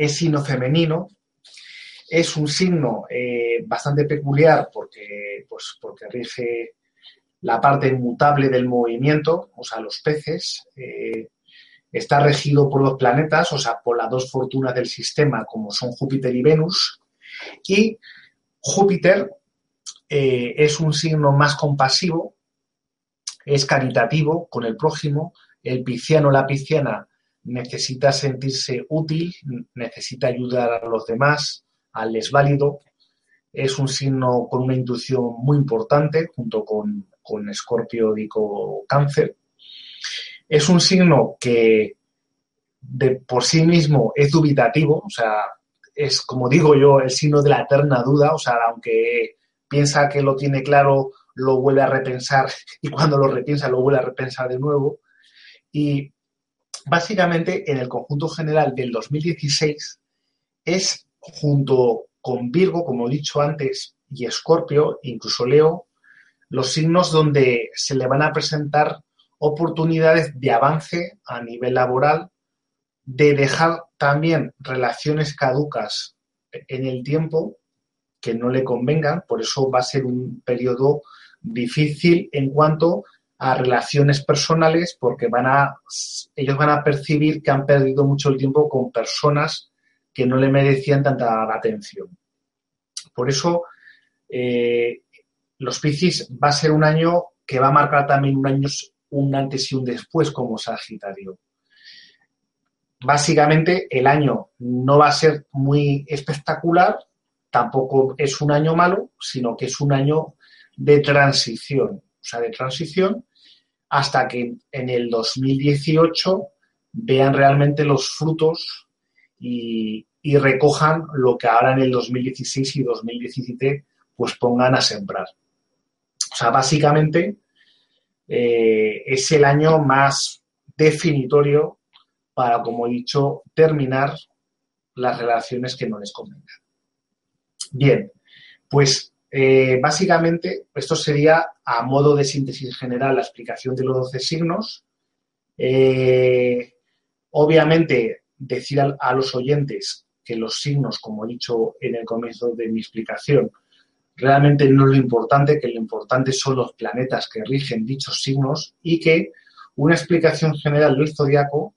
es signo femenino, es un signo eh, bastante peculiar porque, pues, porque rige la parte inmutable del movimiento, o sea, los peces. eh, está regido por dos planetas, o sea, por las dos fortunas del sistema, como son Júpiter y Venus. Y Júpiter eh, es un signo más compasivo, es caritativo con el prójimo. El pisciano o la pisciana necesita sentirse útil, necesita ayudar a los demás, al desválido. Es un signo con una intuición muy importante, junto con, con Escorpio, Dico, Cáncer. Es un signo que de por sí mismo es dubitativo, o sea, es como digo yo, el signo de la eterna duda, o sea, aunque piensa que lo tiene claro, lo vuelve a repensar y cuando lo repiensa lo vuelve a repensar de nuevo. Y básicamente en el conjunto general del 2016 es junto con Virgo, como he dicho antes, y Escorpio, incluso Leo, los signos donde se le van a presentar oportunidades de avance a nivel laboral, de dejar también relaciones caducas en el tiempo que no le convengan, por eso va a ser un periodo difícil en cuanto a relaciones personales porque van a ellos van a percibir que han perdido mucho el tiempo con personas que no le merecían tanta atención. Por eso eh, los Piscis va a ser un año que va a marcar también un año un antes y un después como Sagitario. Básicamente el año no va a ser muy espectacular, tampoco es un año malo, sino que es un año de transición, o sea, de transición hasta que en el 2018 vean realmente los frutos y, recojan lo que ahora en el 2016 y 2017 pues pongan a sembrar. O sea, básicamente eh, es el año más definitorio para, como he dicho, terminar las relaciones que no les convengan. Bien, pues eh, básicamente, esto sería a modo de síntesis general la explicación de los 12 signos. Eh, obviamente, decir a, a, los oyentes que los signos, como he dicho en el comienzo de mi explicación, realmente no es lo importante, que lo importante son los planetas que rigen dichos signos y que una explicación general del zodiaco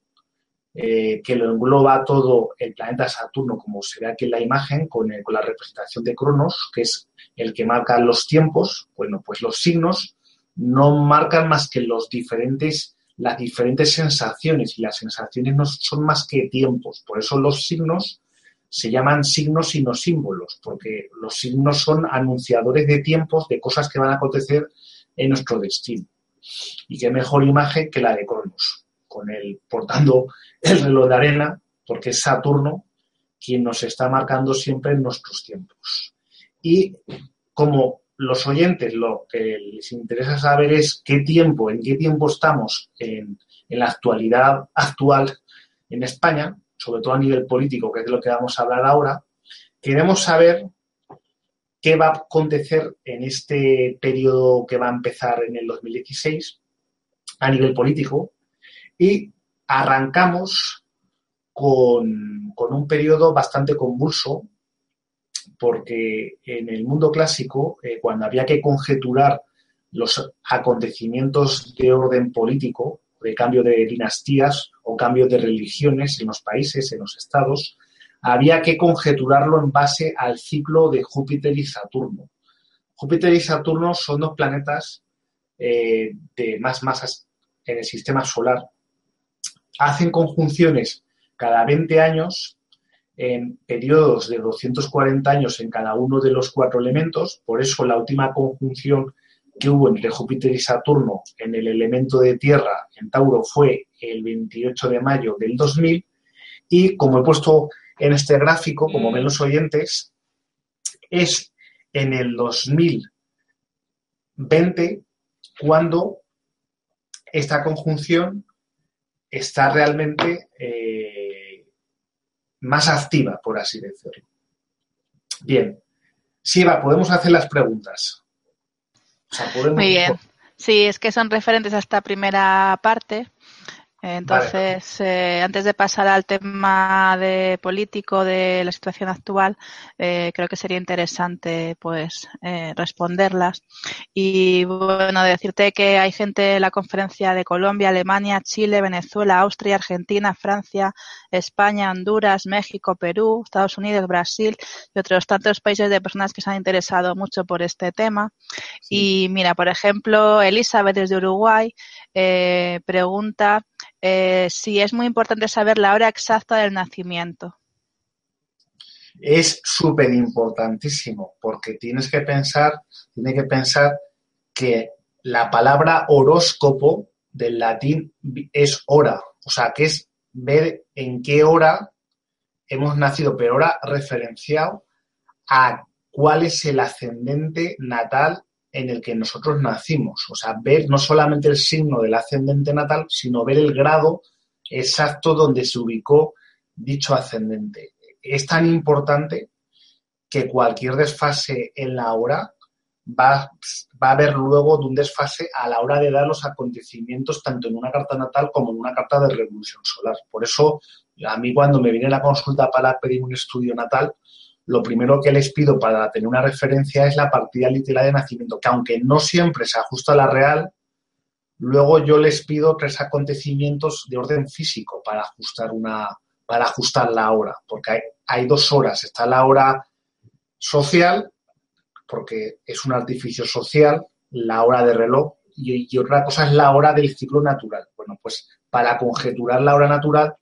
eh, que lo engloba todo el planeta Saturno, como se ve aquí en la imagen, con, el, con, la representación de Cronos, que es el que marca los tiempos, bueno, pues los signos no marcan más que los diferentes, las diferentes sensaciones, y las sensaciones no son más que tiempos. Por eso los signos se llaman signos y no símbolos, porque los signos son anunciadores de tiempos, de cosas que van a acontecer en nuestro destino. Y qué mejor imagen que la de Cronos con él portando el reloj de arena, porque es Saturno quien nos está marcando siempre nuestros tiempos. Y como los oyentes lo que les interesa saber es qué tiempo, en qué tiempo estamos en, en la actualidad actual en España, sobre todo a nivel político, que es de lo que vamos a hablar ahora, queremos saber qué va a acontecer en este periodo que va a empezar en el 2016 a nivel político, y arrancamos con, con, un periodo bastante convulso, porque en el mundo clásico, eh, cuando había que conjeturar los acontecimientos de orden político, de cambio de dinastías o cambio de religiones en los países, en los estados, había que conjeturarlo en base al ciclo de Júpiter y Saturno. Júpiter y Saturno son dos planetas eh, de más masas en el sistema solar. Hacen conjunciones cada 20 años en periodos de 240 años en cada uno de los cuatro elementos. Por eso la última conjunción que hubo entre Júpiter y Saturno en el elemento de Tierra en Tauro fue el 28 de mayo del 2000 y como he puesto en este gráfico, como ven los oyentes, es en el 2020 cuando esta conjunción está realmente eh, más activa, por así decirlo. Bien, Siva, podemos hacer las preguntas. Muy bien. Sí, es que son referentes a esta primera parte. Entonces, eh, antes de pasar al tema de político de la situación actual, eh, creo que sería interesante, pues, eh, responderlas. Y bueno, decirte que hay gente en la conferencia de Colombia, Alemania, Chile, Venezuela, Austria, Argentina, Francia, España, Honduras, México, Perú, Estados Unidos, Brasil y otros tantos países de personas que se han interesado mucho por este tema. Y mira, por ejemplo, Elizabeth desde Uruguay pregunta eh, sí es muy importante saber la hora exacta del nacimiento. Es súper importantísimo porque tienes que pensar, tiene que pensar que la palabra horóscopo del latín es hora, o sea, que es ver en qué hora hemos nacido, pero ahora referenciado a cuál es el ascendente natal en el que nosotros nacimos. O sea, ver no solamente el signo del ascendente natal, sino ver el grado exacto donde se ubicó dicho ascendente. Es tan importante que cualquier desfase en la hora va, va a haber luego de un desfase a la hora de dar los acontecimientos tanto en una carta natal como en una carta de revolución solar. Por eso, a mí cuando me viene la consulta para pedir un estudio natal, lo primero que les pido para tener una referencia es la partida literal de nacimiento, que aunque no siempre se ajusta a la real, luego yo les pido tres acontecimientos de orden físico para ajustar una para ajustar la hora, porque hay, dos horas, está la hora social, porque es un artificio social, la hora de reloj, y, y otra cosa es la hora del ciclo natural. Bueno, pues para conjeturar la hora natural,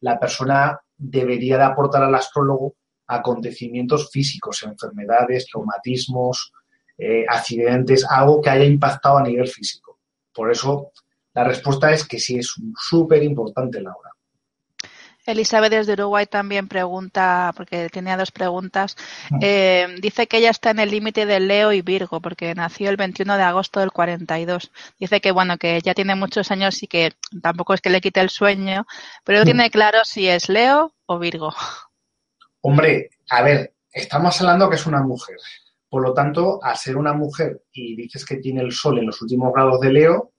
la persona debería de aportar al astrólogo acontecimientos físicos, enfermedades, traumatismos, eh, accidentes, algo que haya impactado a nivel físico. Por eso la respuesta es que sí es súper importante la hora. Elizabeth desde Uruguay también pregunta, porque tenía dos preguntas. Mm. Eh, dice que ella está en el límite de Leo y Virgo, porque nació el 21 de agosto del 42. Dice que, bueno, que ya tiene muchos años y que tampoco es que le quite el sueño, pero no tiene claro si es Leo o Virgo. Hombre, a ver, estamos hablando que es una mujer. Por lo tanto, al ser una mujer y dices que tiene el sol en los últimos grados de Leo,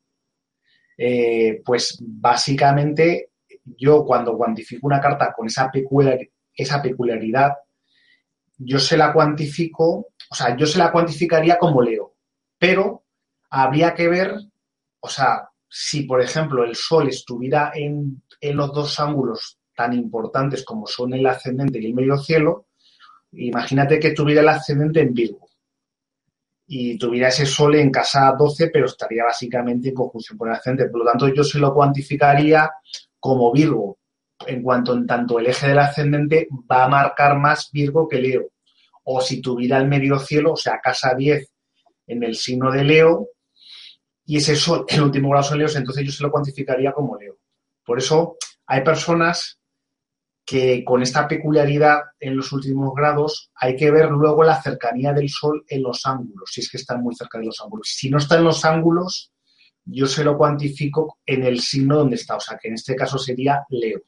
eh, pues básicamente yo cuando cuantifico una carta con esa, peculiaridad, yo se la cuantifico, o sea, yo se la cuantificaría como Leo, pero habría que ver, o sea, si por ejemplo el Sol estuviera en, en los dos ángulos tan importantes como son el ascendente y el medio cielo, imagínate que tuviera el ascendente en Virgo y tuviera ese sol en casa 12, pero estaría básicamente en conjunción con el ascendente. Por lo tanto, yo se lo cuantificaría como Virgo, en cuanto en tanto el eje del ascendente va a marcar más Virgo que Leo. O si tuviera el medio cielo, o sea, casa 10 en el signo de Leo, y ese sol, el último grado son Leo, entonces yo se lo cuantificaría como Leo. Por eso hay personas que con esta peculiaridad en los últimos grados hay que ver luego la cercanía del Sol en los ángulos, si es que están muy cerca de los ángulos. Si no está en los ángulos, yo se lo cuantifico en el signo donde está, o sea, que en este caso sería Leo.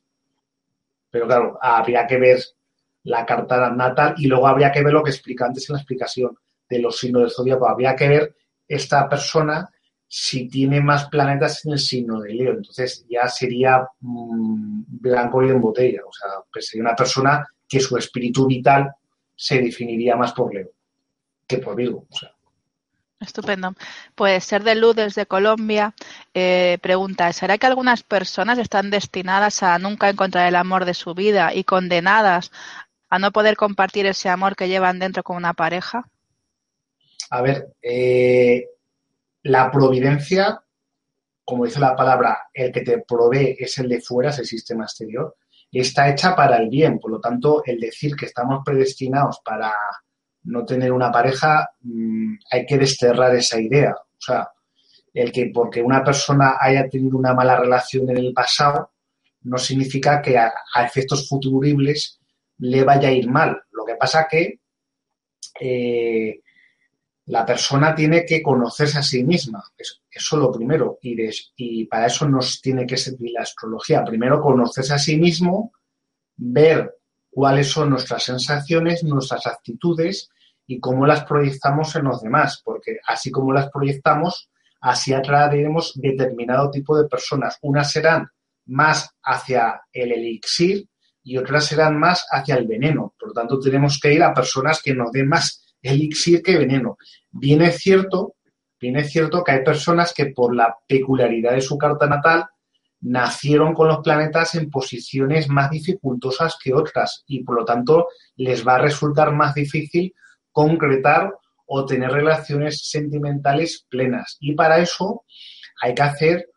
Pero claro, habría que ver la carta natal y luego habría que ver lo que explica antes en la explicación de los signos del zodiaco. Habría que ver esta persona si tiene más planetas en el signo de Leo. Entonces ya sería mm, blanco y en botella. O sea, pues sería una persona que su espíritu vital se definiría más por Leo que por Virgo. Estupendo. Pues Ser de Luz desde Colombia eh, pregunta, ¿será que algunas personas están destinadas a nunca encontrar el amor de su vida y condenadas a no poder compartir ese amor que llevan dentro con una pareja? A ver, eh, la providencia, como dice la palabra, el que te provee es el de fuera, es el sistema exterior, está hecha para el bien. Por lo tanto, el decir que estamos predestinados para no tener una pareja, mm, hay que desterrar esa idea. O sea, el que porque una persona haya tenido una mala relación en el pasado no significa que a, efectos futuribles le vaya a ir mal. Lo que pasa que eh, la persona tiene que conocerse a sí misma. Eso, es lo primero. Y, para eso nos tiene que servir la astrología. Primero, conocerse a sí mismo, ver cuáles son nuestras sensaciones, nuestras actitudes y cómo las proyectamos en los demás, porque así como las proyectamos, así atraeremos determinado tipo de personas. Unas serán más hacia el elixir y otras serán más hacia el veneno. Por lo tanto, tenemos que ir a personas que nos den más elixir que veneno. Bien es cierto, cierto que hay personas que por la peculiaridad de su carta natal nacieron con los planetas en posiciones más dificultosas que otras y por lo tanto les va a resultar más difícil concretar o tener relaciones sentimentales plenas. Y para eso hay que hacer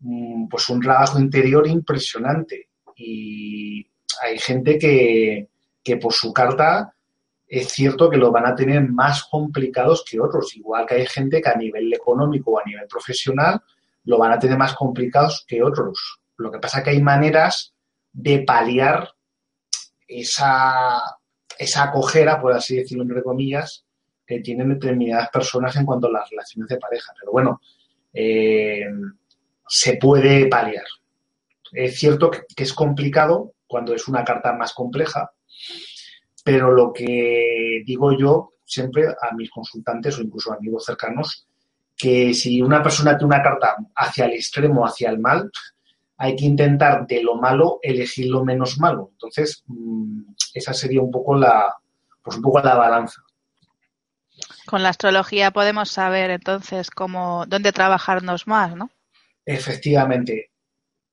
mm, pues un trabajo interior impresionante. Y hay gente que, que por su carta es cierto que lo van a tener más complicados que otros, igual que hay gente que a nivel económico o a nivel profesional lo van a tener más complicados que otros. Lo que pasa es que hay maneras de paliar esa, esa acojera, por así decirlo entre comillas, que tienen determinadas personas en cuanto a las relaciones de pareja. Pero bueno, eh, se puede paliar. Es cierto que, es complicado cuando es una carta más compleja, pero lo que digo yo siempre a mis consultantes o incluso a amigos cercanos que si una persona tiene una carta hacia el extremo, hacia el mal, hay que intentar de lo malo elegir lo menos malo. Entonces, mm, esa sería un poco la, pues un poco la balanza. Con la astrología podemos saber entonces cómo, dónde trabajarnos más, ¿no? Efectivamente.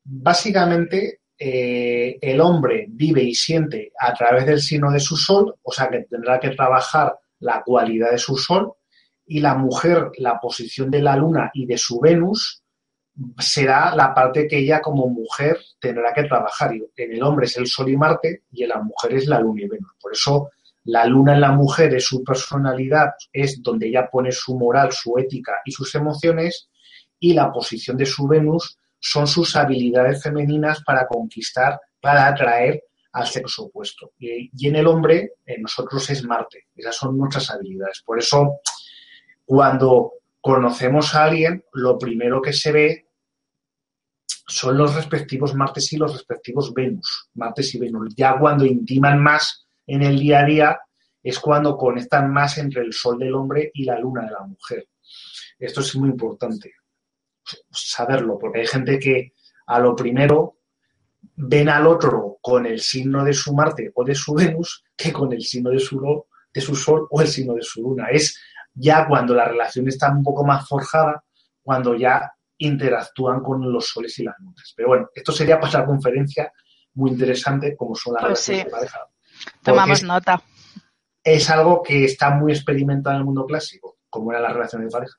Básicamente, eh, el hombre vive y siente a través del signo de su sol, o sea que tendrá que trabajar la cualidad de su sol, y la mujer, la posición de la luna y de su Venus, será la parte que ella como mujer tendrá que trabajar. En el hombre es el Sol y Marte y en la mujer es la luna y Venus. Por eso la luna en la mujer es su personalidad, es donde ella pone su moral, su ética y sus emociones, y la posición de su Venus son sus habilidades femeninas para conquistar, para atraer al sexo opuesto. Y, en el hombre, en nosotros es Marte. Esas son nuestras habilidades. Por eso cuando conocemos a alguien, lo primero que se ve son los respectivos Martes y los respectivos Venus, Martes y Venus. Ya cuando intiman más en el día a día es cuando conectan más entre el Sol del hombre y la Luna de la mujer. Esto es muy importante saberlo, porque hay gente que a lo primero ven al otro con el signo de su Marte o de su Venus que con el signo de su, de su Sol o el signo de su Luna. Es ya cuando la relación está un poco más forjada, cuando ya interactúan con los soles y las lunas. Pero bueno, esto sería para la conferencia muy interesante como son las pues relaciones de pareja. Tomamos nota. Es algo que está muy experimentado en el mundo clásico, como era la relación de pareja.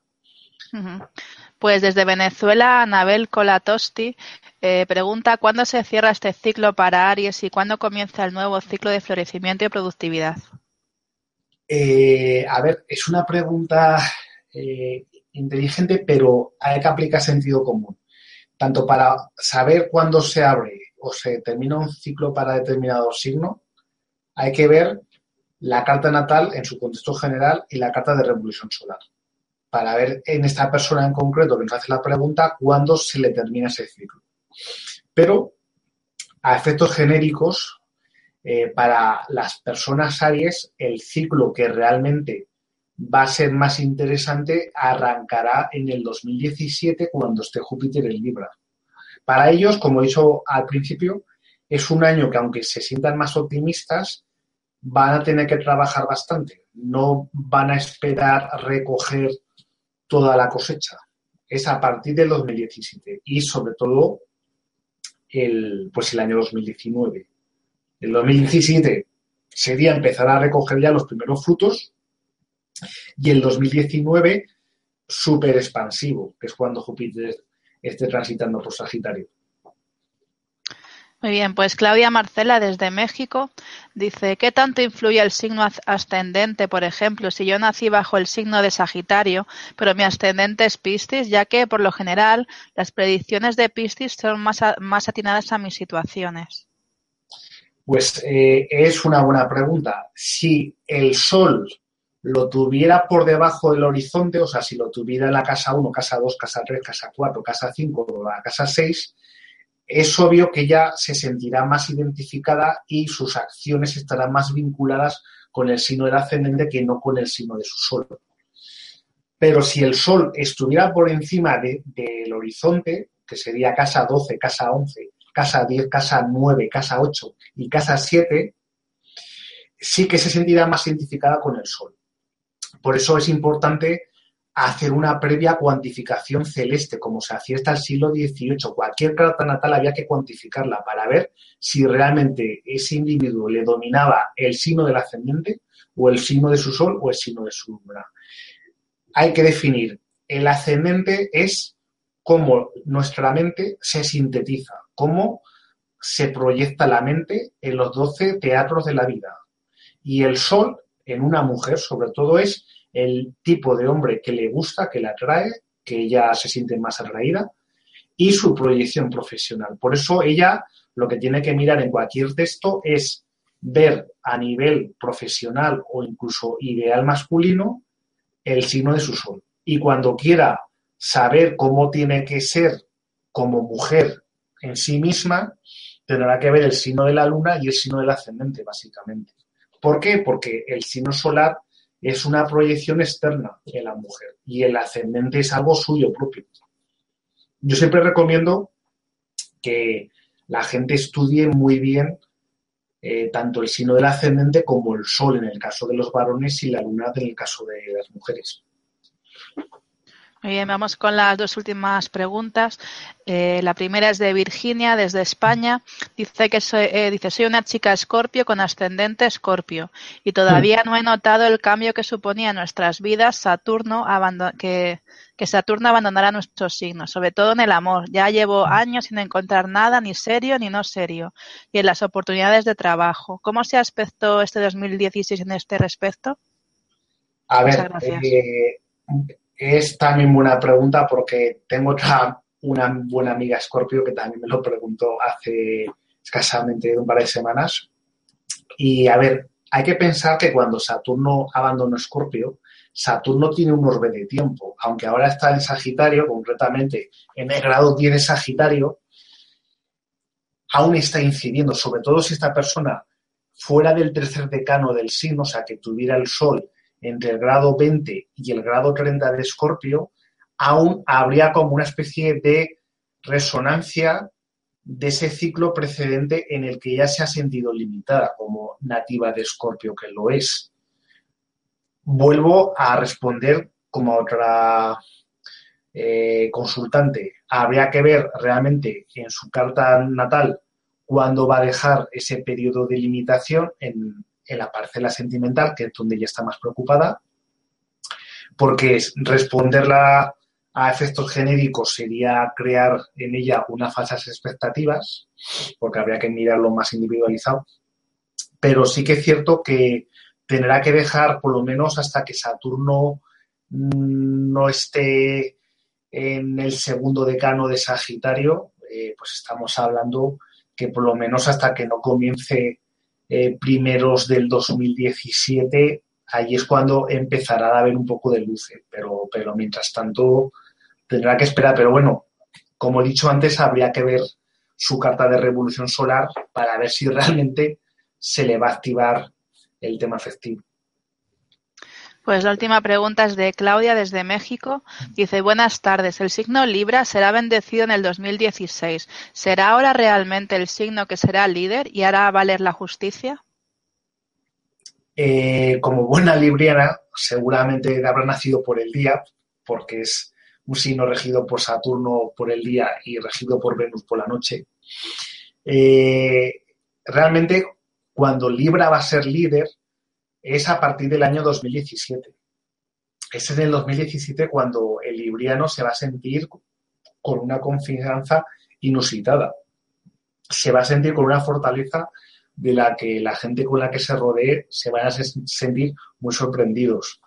Pues desde Venezuela, Anabel Colatosti eh, pregunta cuándo se cierra este ciclo para Aries y cuándo comienza el nuevo ciclo de florecimiento y productividad. Eh, a ver, es una pregunta eh, inteligente, pero hay que aplicar sentido común. Tanto para saber cuándo se abre o se termina un ciclo para determinado signo, hay que ver la carta natal en su contexto general y la carta de revolución solar. Para ver en esta persona en concreto que nos hace la pregunta cuándo se le termina ese ciclo. Pero a efectos genéricos, eh, para las personas Aries, el ciclo que realmente va a ser más interesante arrancará en el 2017 cuando esté Júpiter en Libra. Para ellos, como he dicho al principio, es un año que aunque se sientan más optimistas, van a tener que trabajar bastante. No van a esperar recoger toda la cosecha. Es a partir del 2017 y sobre todo el, pues el año 2019. El 2017 sería empezar a recoger ya los primeros frutos y el 2019 súper expansivo, que es cuando Júpiter esté transitando por Sagitario. Muy bien, pues Claudia Marcela desde México dice, ¿qué tanto influye el signo ascendente? Por ejemplo, si yo nací bajo el signo de Sagitario, pero mi ascendente es Piscis, ya que por lo general las predicciones de Piscis son más, más atinadas a mis situaciones. Pues eh, es una buena pregunta. Si el Sol lo tuviera por debajo del horizonte, o sea, si lo tuviera en la casa 1, casa 2, casa 3, casa 4, casa 5 o la casa 6, es obvio que ella se sentirá más identificada y sus acciones estarán más vinculadas con el signo del ascendente que no con el signo de su sol. Pero si el sol estuviera por encima del horizonte, que sería casa 12, casa 11, casa 10, casa 9, casa 8 y casa 7, sí que se sentirá más identificada con el sol. Por eso es importante hacer una previa cuantificación celeste, como se hacía hasta el siglo XVIII. Cualquier carta natal había que cuantificarla para ver si realmente ese individuo le dominaba el signo del ascendente o el signo de su sol o el signo de su luna. Hay que definir, el ascendente es cómo nuestra mente se sintetiza, cómo se proyecta la mente en los doce teatros de la vida. Y el sol en una mujer, sobre todo, es el tipo de hombre que le gusta, que le atrae, que ella se siente más atraída y su proyección profesional. Por eso ella lo que tiene que mirar en cualquier texto es ver a nivel profesional o incluso ideal masculino el signo de su sol. Y cuando quiera saber cómo tiene que ser como mujer en sí misma, tendrá que ver el signo de la luna y el signo del ascendente, básicamente. ¿Por qué? Porque el signo solar es una proyección externa en la mujer y el ascendente es algo suyo propio. Yo siempre recomiendo que la gente estudie muy bien eh, tanto el signo del ascendente como el sol en el caso de los varones y la luna en el caso de las mujeres. Muy bien, vamos con las dos últimas preguntas. Eh, la primera es de Virginia, desde España. Dice que soy, eh, dice, soy una chica escorpio con ascendente escorpio y todavía no he notado el cambio que suponía en nuestras vidas Saturno que, que Saturno abandonara nuestros signos, sobre todo en el amor. Ya llevo años sin encontrar nada, ni serio ni no serio, y en las oportunidades de trabajo. ¿Cómo se aspectó este 2016 en este respecto? A ver, eh, es también buena pregunta porque tengo otra, una buena amiga Scorpio que también me lo preguntó hace escasamente un par de semanas. Y a ver, hay que pensar que cuando Saturno abandonó Escorpio, Saturno tiene un orbe de tiempo, aunque ahora está en Sagitario, concretamente en el grado 10 de Sagitario, aún está incidiendo, sobre todo si esta persona fuera del tercer decano del signo, o sea, que tuviera el Sol entre el grado 20 y el grado 30 de Escorpio, aún habría como una especie de resonancia de ese ciclo precedente en el que ya se ha sentido limitada como nativa de Escorpio, que lo es. Vuelvo a responder como a otra eh, consultante. Habría que ver realmente en su carta natal cuándo va a dejar ese periodo de limitación en, en la parcela sentimental, que es donde ella está más preocupada, porque responderla a efectos genéricos sería crear en ella unas falsas expectativas, porque habría que mirarlo más individualizado. Pero sí que es cierto que tendrá que dejar por lo menos hasta que Saturno mm, no esté en el segundo decano de Sagitario, eh, pues estamos hablando que por lo menos hasta que no comience eh, primeros del 2017, ahí es cuando empezará a haber un poco de luce, pero, pero mientras tanto tendrá que esperar. Pero bueno, como he dicho antes, habría que ver su carta de revolución solar para ver si realmente se le va a activar el tema festivo. Pues la última pregunta es de Claudia desde México. Dice, buenas tardes. El signo Libra será bendecido en el 2016. ¿Será ahora realmente el signo que será líder y hará valer la justicia? Eh, como buena libriana, seguramente habrá nacido por el día, porque es un signo regido por Saturno por el día y regido por Venus por la noche. Eh, realmente, cuando Libra va a ser líder, es a partir del año 2017. Es en el 2017 cuando el libriano se va a sentir con una confianza inusitada. Se va a sentir con una fortaleza de la que la gente con la que se rodee se van a sentir muy sorprendidos.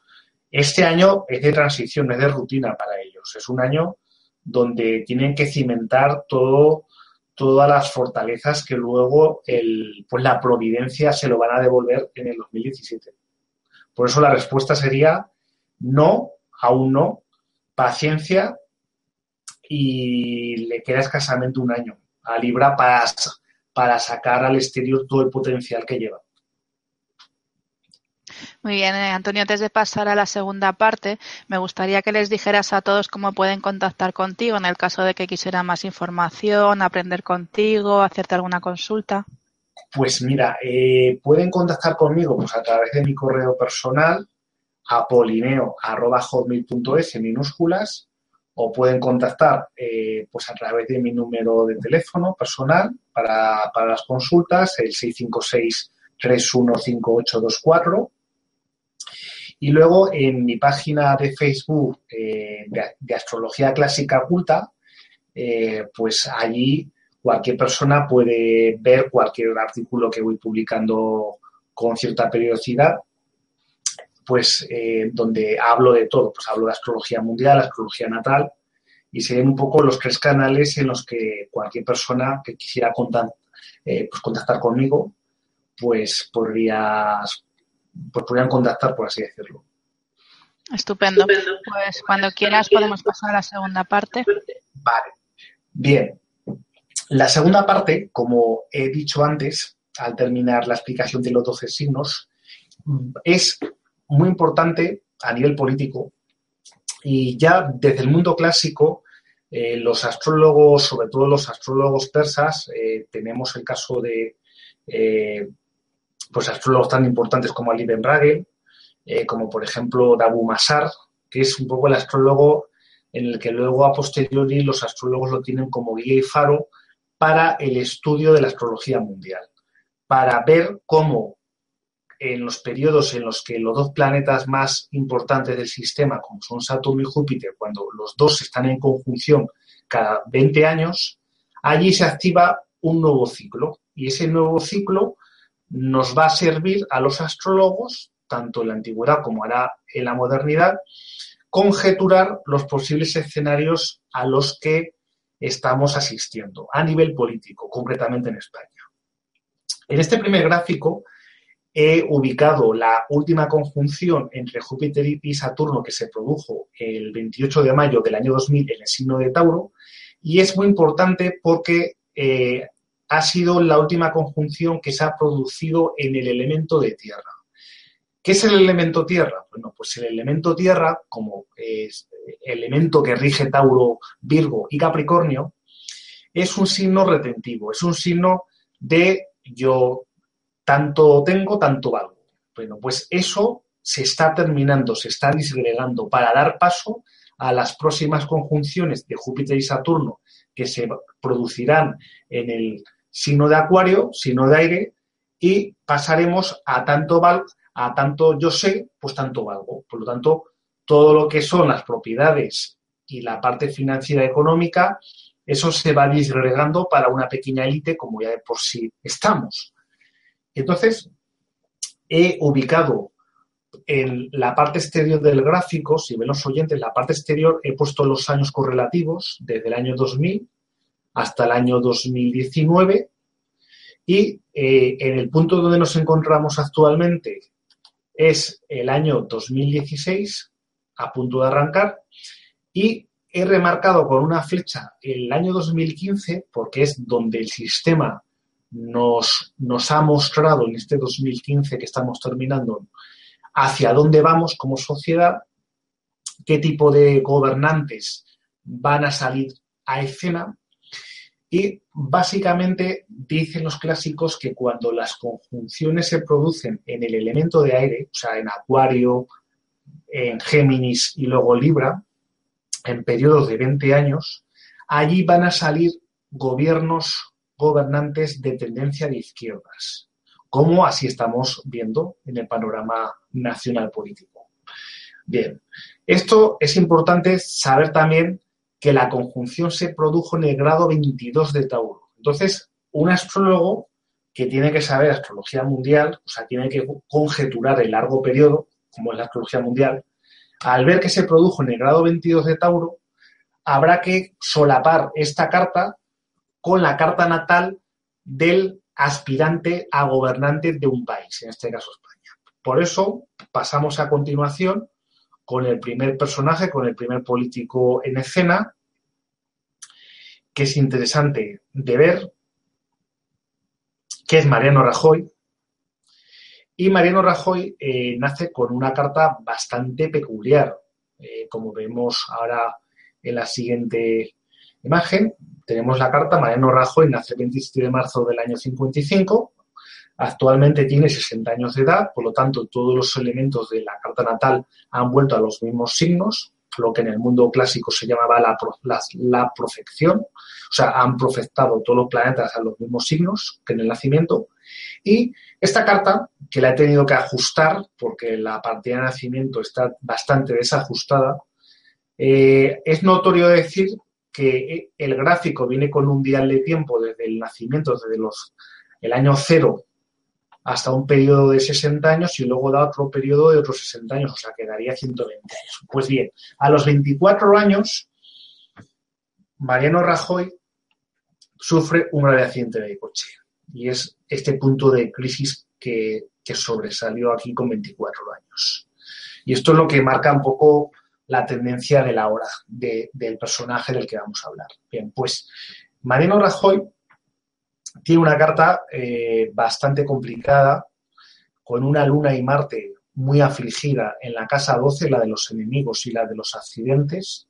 Este año es de transición, es de rutina para ellos. Es un año donde tienen que cimentar todo, todas las fortalezas que luego el, pues la providencia se lo van a devolver en el 2017. Por eso la respuesta sería no, aún no, paciencia y le queda escasamente un año a Libra para, para sacar al exterior todo el potencial que lleva. Muy bien, eh, Antonio, antes de pasar a la segunda parte, me gustaría que les dijeras a todos cómo pueden contactar contigo en el caso de que quisieran más información, aprender contigo, hacerte alguna consulta. Pues mira, eh, pueden contactar conmigo pues, a través de mi correo personal, apolineo.hotmail.es en minúsculas, o pueden contactar eh, pues a través de mi número de teléfono personal para, para las consultas, el 656 315824 y luego en mi página de Facebook eh, de, Astrología Clásica Oculta, eh, pues allí cualquier persona puede ver cualquier artículo que voy publicando con cierta periodicidad, pues eh, donde hablo de todo, pues hablo de astrología mundial, astrología natal, y serían un poco los tres canales en los que cualquier persona que quisiera pues contactar conmigo, pues podrías pues podrían contactar, por así decirlo. Estupendo. Pues cuando quieras podemos pasar a la segunda parte. Vale. Bien. La segunda parte, como he dicho antes, al terminar la explicación de los 12 signos, es muy importante a nivel político y ya desde el mundo clásico, eh, los astrólogos, sobre todo los astrólogos persas, eh, tenemos el caso de eh, pues astrólogos tan importantes como Ali Ben Ragel, eh, como por ejemplo Dabu Masar, que es un poco el astrólogo en el que luego a posteriori los astrólogos lo tienen como guía y faro para el estudio de la astrología mundial, para ver cómo en los periodos en los que los dos planetas más importantes del sistema, como son Saturno y Júpiter, cuando los dos están en conjunción cada 20 años, allí se activa un nuevo ciclo. Y ese nuevo ciclo nos va a servir a los astrólogos, tanto en la antigüedad como ahora en la modernidad, conjeturar los posibles escenarios a los que estamos asistiendo a nivel político, concretamente en España. En este primer gráfico he ubicado la última conjunción entre Júpiter y Saturno que se produjo el 28 de mayo del año 2000 en el signo de Tauro y es muy importante porque eh, ha sido la última conjunción que se ha producido en el elemento de tierra. ¿Qué es el elemento tierra? Bueno, pues el elemento tierra, como es el elemento que rige Tauro, Virgo y Capricornio, es un signo retentivo, es un signo de yo tanto tengo, tanto valgo. Bueno, pues eso se está terminando, se está disgregando para dar paso a las próximas conjunciones de Júpiter y Saturno que se producirán en el sino de acuario, sino de aire, y pasaremos a tanto val, a tanto yo sé, pues tanto valgo. Por lo tanto, todo lo que son las propiedades y la parte financiera económica, eso se va disgregando para una pequeña élite como ya de por sí estamos. Entonces, he ubicado en la parte exterior del gráfico, si ven los oyentes, la parte exterior he puesto los años correlativos desde el año 2000 hasta el año 2019 y eh, en el punto donde nos encontramos actualmente es el año 2016, a punto de arrancar, y he remarcado con una flecha el año 2015 porque es donde el sistema nos, nos ha mostrado en este 2015 que estamos terminando hacia dónde vamos como sociedad, qué tipo de gobernantes van a salir a escena y básicamente dicen los clásicos que cuando las conjunciones se producen en el elemento de aire, o sea, en Acuario, en Géminis y luego Libra, en periodos de 20 años, allí van a salir gobiernos, gobernantes de tendencia de izquierdas, como así estamos viendo en el panorama nacional político. Bien, esto es importante saber también que la conjunción se produjo en el grado 22 de Tauro. Entonces, un astrólogo que tiene que saber astrología mundial, o sea, tiene que conjeturar el largo periodo, como es la astrología mundial, al ver que se produjo en el grado 22 de Tauro, habrá que solapar esta carta con la carta natal del aspirante a gobernante de un país, en este caso España. Por eso pasamos a continuación con el primer personaje, con el primer político en escena, que es interesante de ver, que es Mariano Rajoy, y Mariano Rajoy eh, nace con una carta bastante peculiar. Eh, como vemos ahora en la siguiente imagen, tenemos la carta. Mariano Rajoy nace el 27 de marzo del año 55. Actualmente tiene 60 años de edad, por lo tanto, todos los elementos de la carta natal han vuelto a los mismos signos, lo que en el mundo clásico se llamaba la, profección. O sea, han profectado todos los planetas a los mismos signos que en el nacimiento. Y esta carta, que la he tenido que ajustar porque la partida de nacimiento está bastante desajustada, eh, es notorio decir que el gráfico viene con un dial de tiempo desde el nacimiento, desde el año cero hasta un periodo de 60 años y luego da otro periodo de otros 60 años, o sea, quedaría 120 años. Pues bien, a los 24 años, Mariano Rajoy sufre un grave accidente de coche y es este punto de crisis que, sobresalió aquí con 24 años. Y esto es lo que marca un poco la tendencia de la hora del personaje del que vamos a hablar. Bien, pues Mariano Rajoy tiene una carta eh, bastante complicada, con una luna y Marte muy afligida en la casa 12, la de los enemigos y la de los accidentes,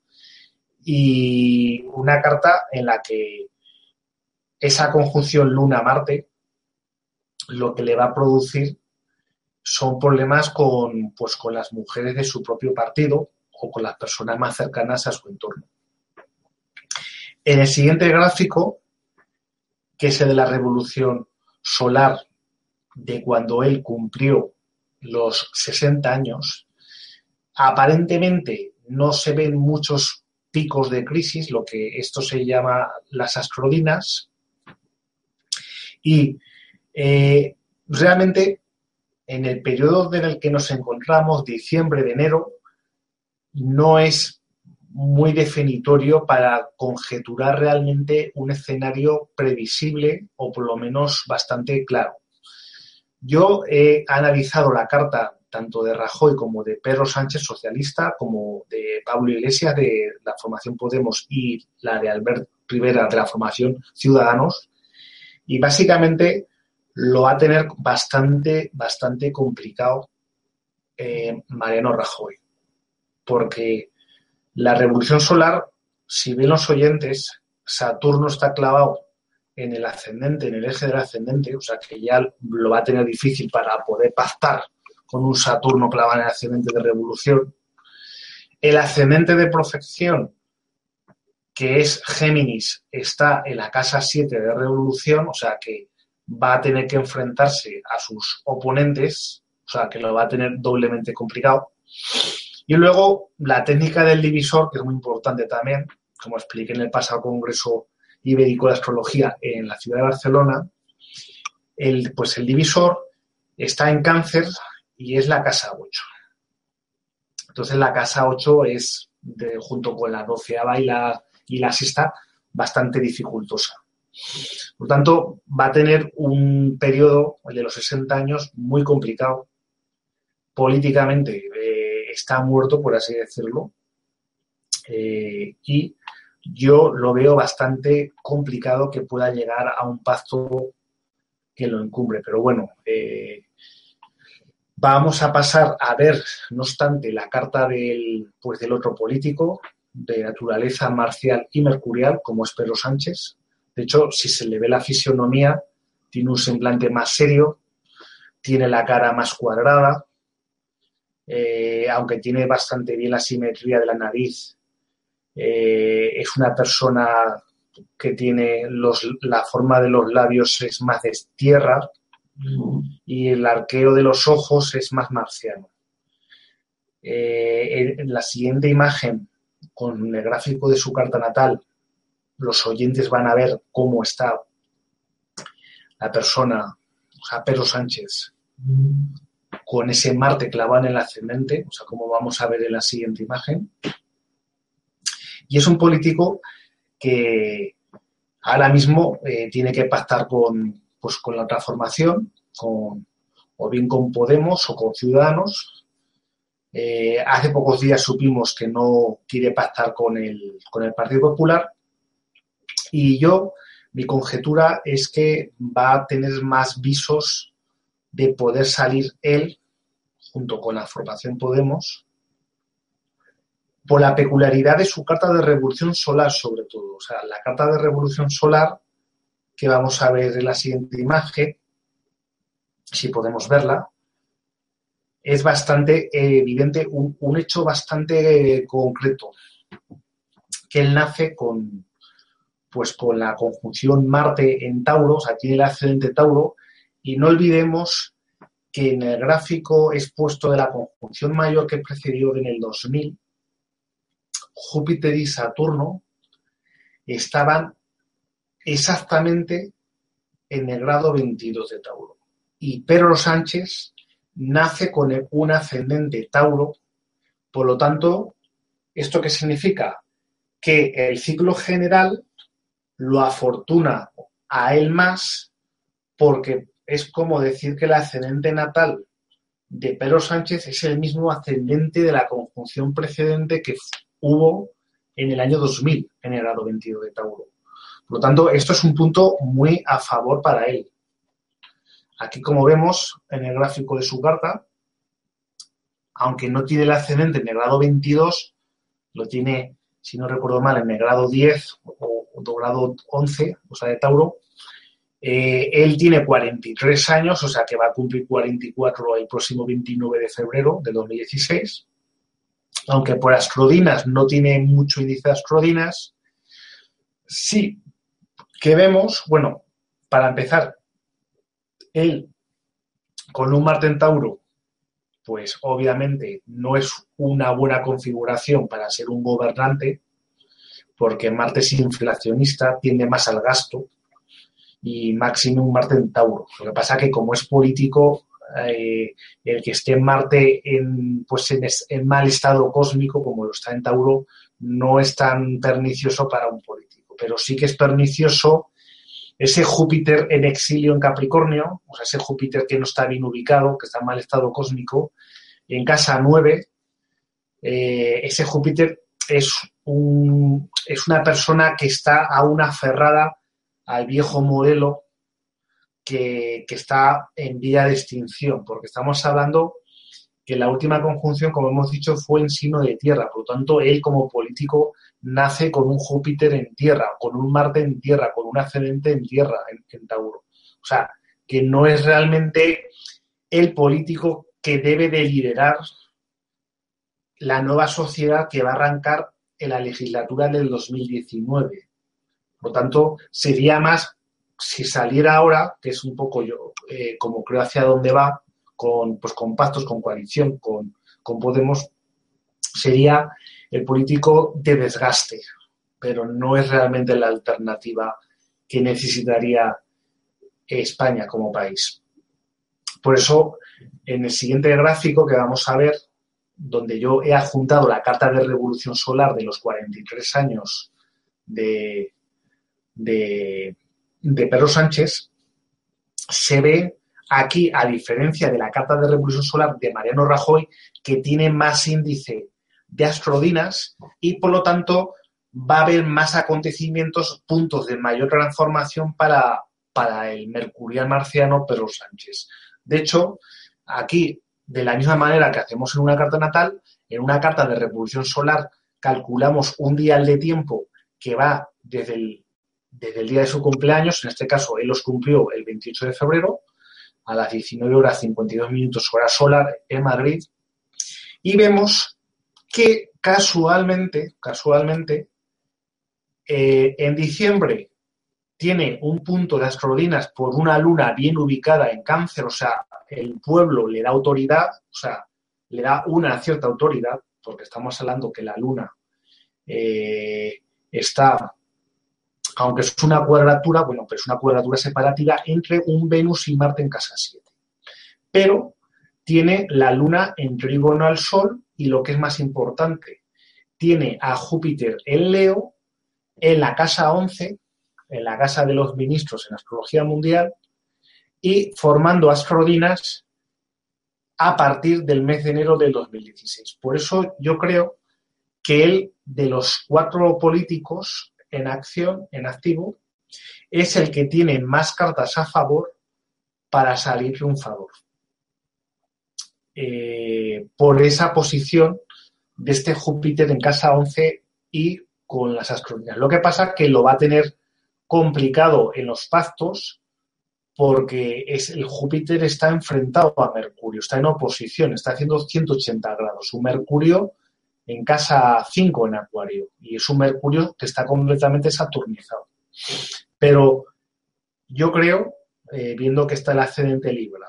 y una carta en la que esa conjunción Luna-Marte lo que le va a producir son problemas con, pues, con las mujeres de su propio partido o con las personas más cercanas a su entorno. En el siguiente gráfico, que es el de la revolución solar de cuando él cumplió los 60 años, aparentemente no se ven muchos picos de crisis, lo que esto se llama las astrodinas, y eh, realmente en el periodo en el que nos encontramos, diciembre de enero, no es muy definitorio para conjeturar realmente un escenario previsible o por lo menos bastante claro. Yo he analizado la carta tanto de Rajoy como de Pedro Sánchez, socialista, como de Pablo Iglesias, de la formación Podemos, y la de Albert Rivera, de la formación Ciudadanos, y básicamente lo va a tener bastante, bastante complicado eh, Mariano Rajoy. Porque la revolución solar, si ven los oyentes, Saturno está clavado en el ascendente, en el eje del ascendente, o sea que ya lo va a tener difícil para poder pactar con un Saturno clavado en el ascendente de revolución. El ascendente de profección que es Géminis, está en la casa 7 de Revolución, o sea que va a tener que enfrentarse a sus oponentes, o sea que lo va a tener doblemente complicado. Y luego la técnica del divisor, que es muy importante también, como expliqué en el pasado Congreso Ibérico de Astrología en la ciudad de Barcelona, el, pues el divisor está en cáncer y es la casa 8. Entonces la casa 8 es, junto con la 12 y la y la sexta bastante dificultosa. Por tanto, va a tener un periodo, el de los 60 años, muy complicado. Políticamente está muerto, por así decirlo. Eh, y yo lo veo bastante complicado que pueda llegar a un pacto que lo encumbre. Pero bueno, eh, vamos a pasar a ver, no obstante, la carta del, pues, del otro político, de naturaleza marcial y mercurial, como es Pedro Sánchez. De hecho, si se le ve la fisionomía, tiene un semblante más serio, tiene la cara más cuadrada, eh, aunque tiene bastante bien la simetría de la nariz Eh, es una persona que tiene la forma de los labios es más de tierra y el arqueo de los ojos es más marciano. Eh, en la siguiente imagen, con el gráfico de su carta natal, los oyentes van a ver cómo está la persona, o sea, Pedro Sánchez, con ese Marte clavado en el ascendente, o sea, como vamos a ver en la siguiente imagen. Y es un político que ahora mismo eh, tiene que pactar con, pues, con la transformación, con, o bien con Podemos o con Ciudadanos. Eh, hace pocos días supimos que no quiere pactar con el, con el Partido Popular y yo, mi conjetura es que va a tener más visos de poder salir él, junto con la formación Podemos, por la peculiaridad de su carta de revolución solar, sobre todo. O sea, la carta de revolución solar, que vamos a ver en la siguiente imagen, si podemos verla, es bastante evidente, un, un hecho bastante concreto, que él nace con, pues con la conjunción Marte en Tauro, o sea, el ascendente Tauro, y no olvidemos que en el gráfico expuesto de la conjunción mayor que precedió en el 2000, Júpiter y Saturno estaban exactamente en el grado 22 de Tauro. Y Pedro Sánchez nace con un ascendente Tauro, por lo tanto, ¿esto qué significa? Que el ciclo general lo afortuna a él más porque es como decir que el ascendente natal de Pedro Sánchez es el mismo ascendente de la conjunción precedente que hubo en el año 2000 en el grado 22 de Tauro. Por lo tanto, esto es un punto muy a favor para él. Aquí, como vemos en el gráfico de su carta, aunque no tiene el ascendente en el grado 22, lo tiene, si no recuerdo mal, en el grado 10 o, grado 11, o sea, de Tauro. Eh, él tiene 43 años, o sea que va a cumplir 44 el próximo 29 de febrero de 2016 aunque por astrodinas no tiene mucho índice de astrodinas, sí que vemos, bueno, para empezar, él con un Marte en Tauro, pues obviamente no es una buena configuración para ser un gobernante, porque Marte es inflacionista, tiende más al gasto, y máximo un Marte en Tauro. Lo que pasa que como es político, eh, el que esté en Marte en, pues en, mal estado cósmico, como lo está en Tauro, no es tan pernicioso para un político, pero sí que es pernicioso ese Júpiter en exilio en Capricornio, o sea, ese Júpiter que no está bien ubicado, que está en mal estado cósmico, en casa 9, eh, ese Júpiter es, un, es una persona que está aún aferrada al viejo modelo que, está en vía de extinción, porque estamos hablando que la última conjunción, como hemos dicho, fue en sino de tierra. Por lo tanto, él como político nace con un Júpiter en tierra, con un Marte en tierra, con un ascendente en tierra, en, Tauro. O sea, que no es realmente el político que debe de liderar la nueva sociedad que va a arrancar en la legislatura del 2019. Por lo tanto, sería más si saliera ahora, que es un poco yo, eh, como creo hacia dónde va, con, pues, con pactos, con coalición, con, con Podemos, sería el político de desgaste, pero no es realmente la alternativa que necesitaría España como país. Por eso, en el siguiente gráfico que vamos a ver, donde yo he adjuntado la carta de revolución solar de los 43 años de, de, de Pedro Sánchez se ve aquí, a diferencia de la Carta de Revolución Solar de Mariano Rajoy, que tiene más índice de astrodinas y, por lo tanto, va a haber más acontecimientos, puntos de mayor transformación para, para el mercurial marciano Pedro Sánchez. De hecho, aquí, de la misma manera que hacemos en una carta natal, en una carta de revolución solar calculamos un dial de tiempo que va desde el desde el día de su cumpleaños, en este caso él los cumplió el 28 de febrero, a las 19 horas 52 minutos hora solar en Madrid, y vemos que casualmente, casualmente, eh, en diciembre tiene un punto de astrodinas por una luna bien ubicada en cáncer, o sea, el pueblo le da autoridad, o sea, le da una cierta autoridad, porque estamos hablando que la luna eh, está, aunque es una cuadratura, bueno, pero es una cuadratura separativa entre un Venus y Marte en casa 7. Pero tiene la luna en trígono al Sol y lo que es más importante, tiene a Júpiter en Leo en la casa 11, en la casa de los ministros en astrología mundial y formando astrodinas a partir del mes de enero del 2016. Por eso yo creo que él, de los cuatro políticos en acción, en activo, es el que tiene más cartas a favor para salir triunfador. Eh, por esa posición de este Júpiter en casa 11 y con las astrologías. Lo que pasa que lo va a tener complicado en los pactos porque es, el Júpiter está enfrentado a Mercurio, está en oposición, está haciendo 180 grados. Un Mercurio en casa 5 en Acuario y es un Mercurio que está completamente saturnizado. Pero yo creo, eh, viendo que está el ascendente Libra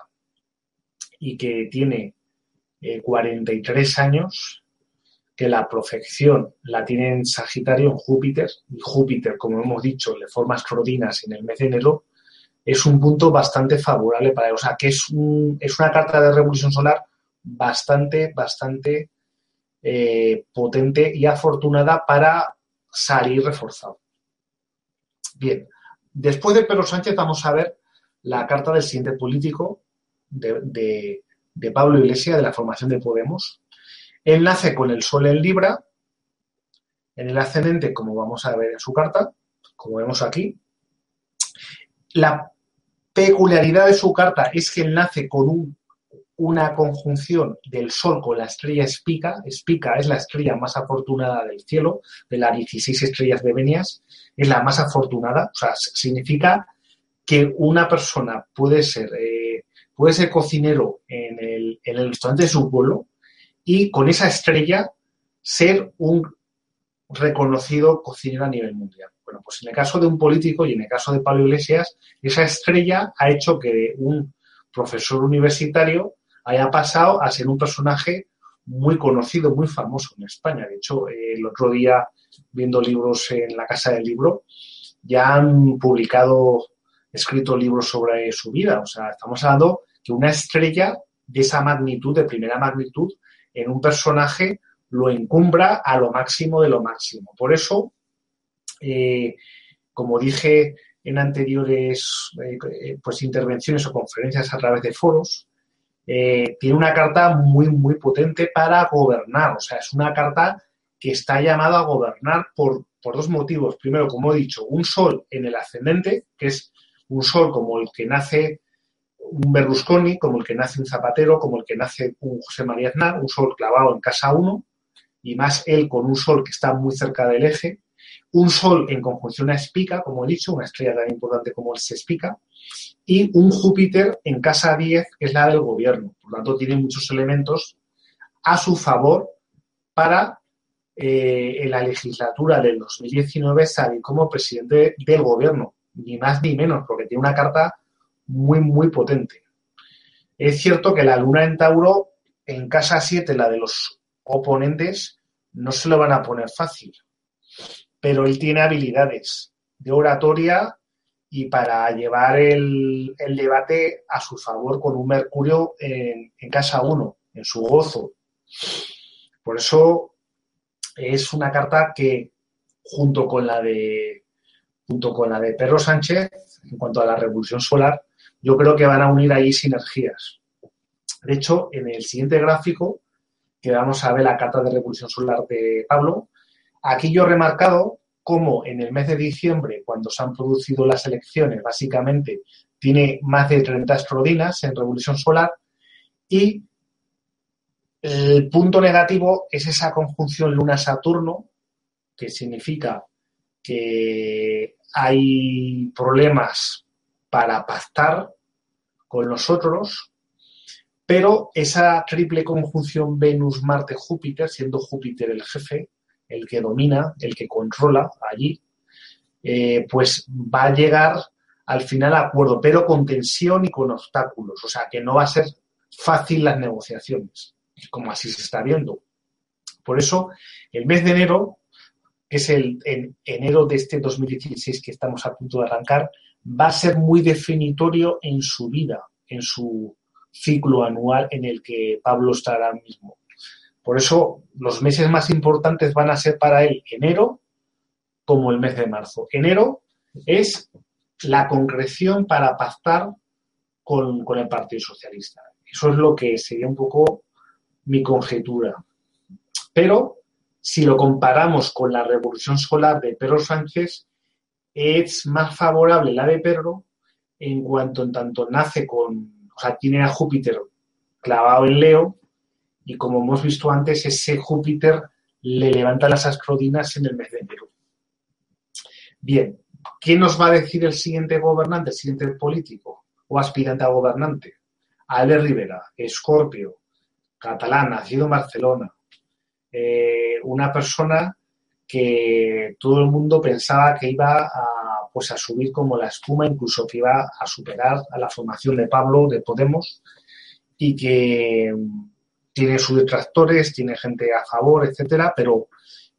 y que tiene 43 eh, años, que la profección la tiene en Sagitario, en Júpiter, y Júpiter, como hemos dicho, le forma astrodinas en el mes de enero, es un punto bastante favorable para él. O sea, que es, es una carta de revolución solar bastante, bastante eh, potente y afortunada para salir reforzado. Bien, después de Pedro Sánchez vamos a ver la carta del siguiente político de, de Pablo Iglesias, de la formación de Podemos, él nace con el Sol en Libra, en el ascendente, como vamos a ver en su carta, como vemos aquí. La peculiaridad de su carta es que él nace con una conjunción del Sol con la estrella Espica. Espica es la estrella más afortunada del cielo, de las 16 estrellas de Venias, es la más afortunada. O sea, significa que una persona puede ser, eh, puede ser cocinero en el, en el restaurante de su pueblo, y con esa estrella ser un reconocido cocinero a nivel mundial. Bueno, pues en el caso de un político y en el caso de Pablo Iglesias, esa estrella ha hecho que un profesor universitario haya pasado a ser un personaje muy conocido, muy famoso en España. De hecho, el otro día, viendo libros en la Casa del Libro, ya han publicado, escrito libros sobre su vida. O sea, estamos hablando que una estrella de esa magnitud, de primera magnitud, en un personaje lo encumbra a lo máximo de lo máximo. Por eso, eh, como dije en anteriores eh, pues intervenciones o conferencias a través de foros, eh, tiene una carta muy, muy potente para gobernar. O sea, es una carta que está llamada a gobernar por, por dos motivos. Primero, como he dicho, un sol en el ascendente, que es un sol como el que nace un Berlusconi, como el que nace un Zapatero, como el que nace un José María Aznar, un sol clavado en casa 1, y más él con un sol que está muy cerca del eje, un sol en conjunción a Espica, como he dicho, una estrella tan importante como el Espica, y un Júpiter en casa 10, que es la del gobierno. Por lo tanto, tiene muchos elementos a su favor para eh, en la legislatura del 2019 salir como presidente del gobierno, ni más ni menos, porque tiene una carta muy, muy potente. Es cierto que la luna en Tauro, en casa 7, la de los oponentes, no se lo van a poner fácil, pero él tiene habilidades de oratoria y para llevar el, debate a su favor con un Mercurio en, en casa 1, en su gozo. Por eso es una carta que, junto con la de junto con la de Perro Sánchez, en cuanto a la revolución solar, yo creo que van a unir ahí sinergias. De hecho, en el siguiente gráfico, que vamos a ver la carta de revolución solar de Pablo, aquí yo he remarcado cómo en el mes de diciembre, cuando se han producido las elecciones, básicamente tiene más de 30 astrodinas en revolución solar y el punto negativo es esa conjunción Luna-Saturno, que significa que hay problemas para pactar con nosotros, pero esa triple conjunción Venus-Marte-Júpiter, siendo Júpiter el jefe, el que domina, el que controla allí, eh, pues va a llegar al final a acuerdo, pero con tensión y con obstáculos. O sea, que no va a ser fácil las negociaciones, como así se está viendo. Por eso, el mes de enero, que es el, enero de este 2016 que estamos a punto de arrancar, va a ser muy definitorio en su vida, en su ciclo anual en el que Pablo estará mismo. Por eso los meses más importantes van a ser para él enero como el mes de marzo. Enero es la concreción para pactar con, con el Partido Socialista. Eso es lo que sería un poco mi conjetura. Pero si lo comparamos con la revolución solar de Pedro Sánchez, es más favorable la de Pedro en cuanto en tanto nace con, o sea, tiene a Júpiter clavado en Leo y como hemos visto antes, ese Júpiter le levanta las ascrodinas en el mes de enero. Bien, ¿quién nos va a decir el siguiente gobernante, el siguiente político o aspirante a gobernante? Ale Rivera, Escorpio, catalán, nacido en Barcelona. Eh, una persona que todo el mundo pensaba que iba a, pues, a subir como la espuma, incluso que iba a superar a la formación de Pablo de Podemos y que tiene sus detractores, tiene gente a favor, etcétera, pero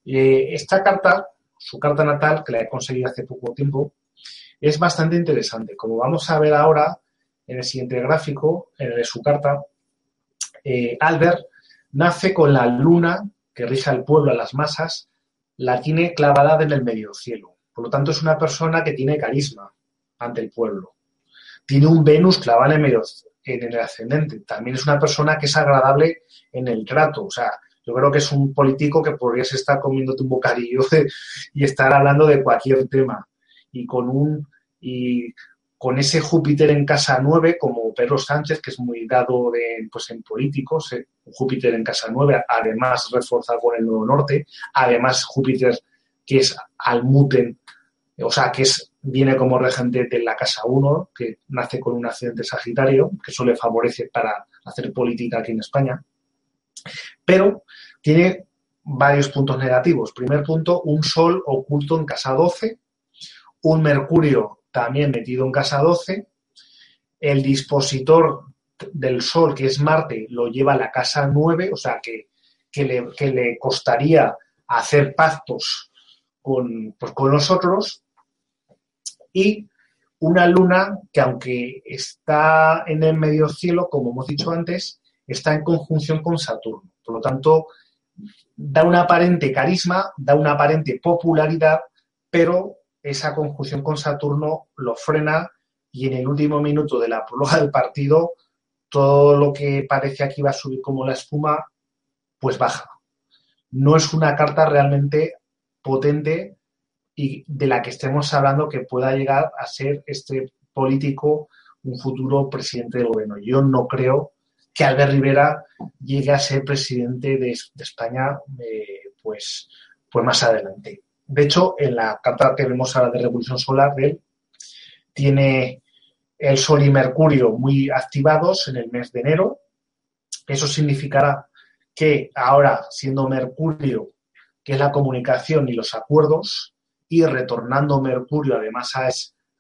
eh, esta carta, su carta natal, que la he conseguido hace poco tiempo, es bastante interesante. Como vamos a ver ahora en el siguiente gráfico, en su carta, eh, Albert nace con la luna que rige al pueblo, a las masas, la tiene clavada en el medio cielo. Por lo tanto, es una persona que tiene carisma ante el pueblo. Tiene un Venus clavado en el medio, en el ascendente. También es una persona que es agradable en el trato. O sea, yo creo que es un político que podrías estar comiéndote un bocadillo y estar hablando de cualquier tema. Y con un y con ese Júpiter en casa 9, como Pedro Sánchez, que es muy dado de, pues, en políticos, eh, Júpiter en casa 9, además reforzado con el Nuevo Norte, además Júpiter que es Almuten, o sea, que es viene como regente de la Casa 1, que nace con un accidente sagitario, que eso le favorece para hacer política aquí en España. Pero tiene varios puntos negativos. Primer punto, un Sol oculto en casa 12, un Mercurio también metido en casa 12, el dispositor del Sol, que es Marte, lo lleva a la casa 9, o sea que, le, que le, costaría hacer pactos con, pues, con nosotros y una luna que aunque está en el medio cielo, como hemos dicho antes, está en conjunción con Saturno. Por lo tanto, da un aparente carisma, da una aparente popularidad, pero esa conjunción con Saturno lo frena y en el último minuto de la prórroga del partido, todo lo que parece que iba a subir como la espuma, pues baja. No es una carta realmente potente y de la que estemos hablando que pueda llegar a ser este político un futuro presidente del gobierno. Yo no creo que Albert Rivera llegue a ser presidente de, España eh, pues, pues más adelante. De hecho, en la carta que vemos ahora de Revolución Solar de él, tiene el Sol y Mercurio muy activados en el mes de enero. Eso significará que ahora, siendo Mercurio, que es la comunicación y los acuerdos, y retornando Mercurio además a,